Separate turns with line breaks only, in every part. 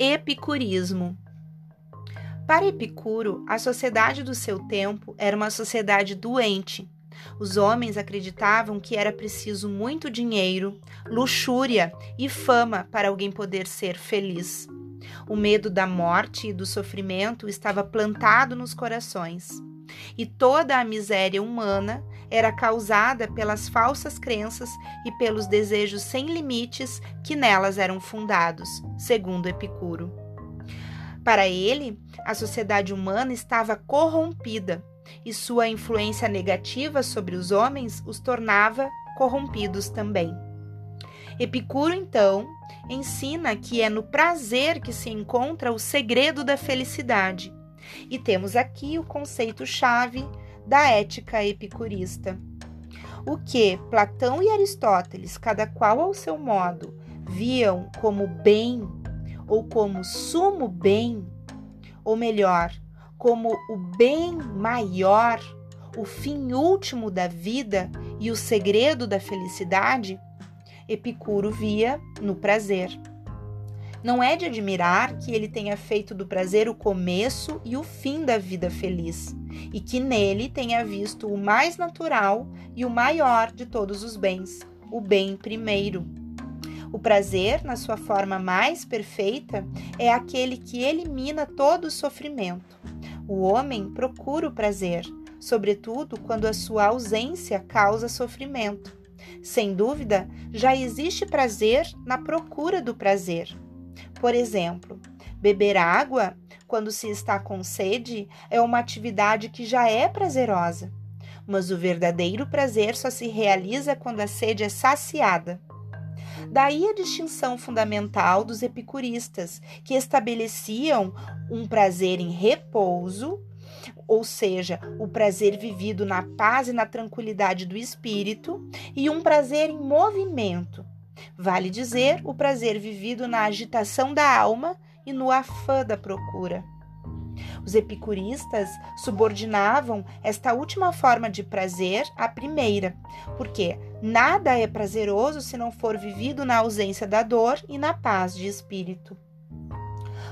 Epicurismo. Para Epicuro, a sociedade do seu tempo era uma sociedade doente. Os homens acreditavam que era preciso muito dinheiro, luxúria e fama para alguém poder ser feliz. O medo da morte e do sofrimento estava plantado nos corações. E toda a miséria humana era causada pelas falsas crenças e pelos desejos sem limites que nelas eram fundados, segundo Epicuro. Para ele, a sociedade humana estava corrompida e sua influência negativa sobre os homens os tornava corrompidos também. Epicuro, então, ensina que é no prazer que se encontra o segredo da felicidade. E temos aqui o conceito-chave da ética epicurista. O que Platão e Aristóteles, cada qual ao seu modo, viam como bem ou como sumo bem, ou melhor, como o bem maior, o fim último da vida e o segredo da felicidade, Epicuro via no prazer. Não é de admirar que ele tenha feito do prazer o começo e o fim da vida feliz, e que nele tenha visto o mais natural e o maior de todos os bens, o bem primeiro. O prazer, na sua forma mais perfeita, é aquele que elimina todo o sofrimento. O homem procura o prazer, sobretudo quando a sua ausência causa sofrimento. Sem dúvida, já existe prazer na procura do prazer. Por exemplo, beber água quando se está com sede é uma atividade que já é prazerosa, mas o verdadeiro prazer só se realiza quando a sede é saciada. Daí a distinção fundamental dos epicuristas, que estabeleciam um prazer em repouso, ou seja, o prazer vivido na paz e na tranquilidade do espírito, e um prazer em movimento, Vale dizer o prazer vivido na agitação da alma e no afã da procura. Os epicuristas subordinavam esta última forma de prazer à primeira, porque nada é prazeroso se não for vivido na ausência da dor e na paz de espírito.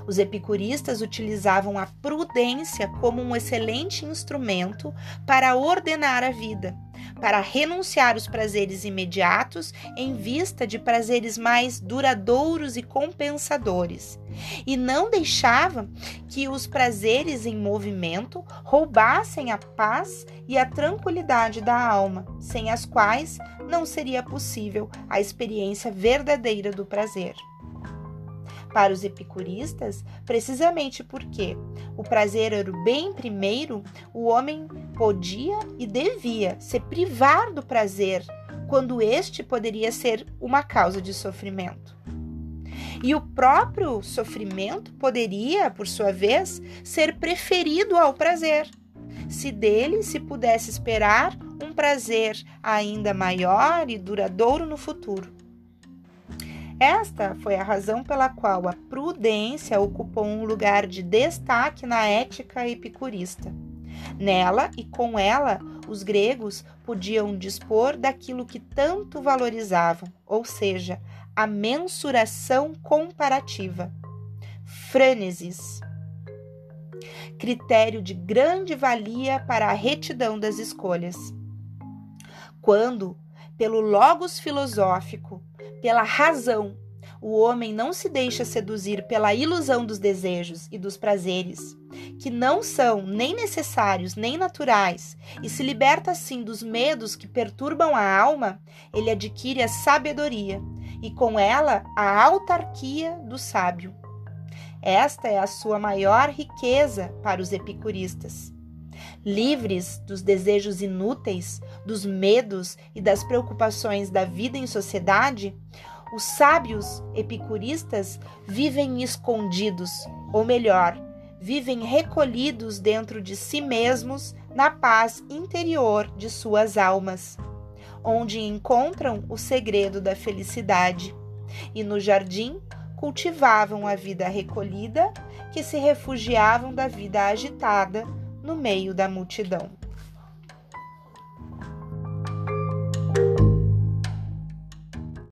Os epicuristas utilizavam a prudência como um excelente instrumento para ordenar a vida para renunciar os prazeres imediatos em vista de prazeres mais duradouros e compensadores, e não deixava que os prazeres em movimento roubassem a paz e a tranquilidade da alma, sem as quais não seria possível a experiência verdadeira do prazer para os epicuristas, precisamente porque o prazer era o bem primeiro, o homem podia e devia se privar do prazer quando este poderia ser uma causa de sofrimento. E o próprio sofrimento poderia, por sua vez, ser preferido ao prazer, se dele se pudesse esperar um prazer ainda maior e duradouro no futuro. Esta foi a razão pela qual a prudência ocupou um lugar de destaque na ética epicurista. Nela e com ela, os gregos podiam dispor daquilo que tanto valorizavam, ou seja, a mensuração comparativa. Frênesis. Critério de grande valia para a retidão das escolhas. Quando, pelo logos filosófico, pela razão. O homem não se deixa seduzir pela ilusão dos desejos e dos prazeres, que não são nem necessários nem naturais, e se liberta assim dos medos que perturbam a alma, ele adquire a sabedoria e com ela a autarquia do sábio. Esta é a sua maior riqueza para os epicuristas. Livres dos desejos inúteis, dos medos e das preocupações da vida em sociedade, os sábios epicuristas vivem escondidos, ou melhor, vivem recolhidos dentro de si mesmos na paz interior de suas almas, onde encontram o segredo da felicidade. E no jardim cultivavam a vida recolhida, que se refugiavam da vida agitada no meio da multidão.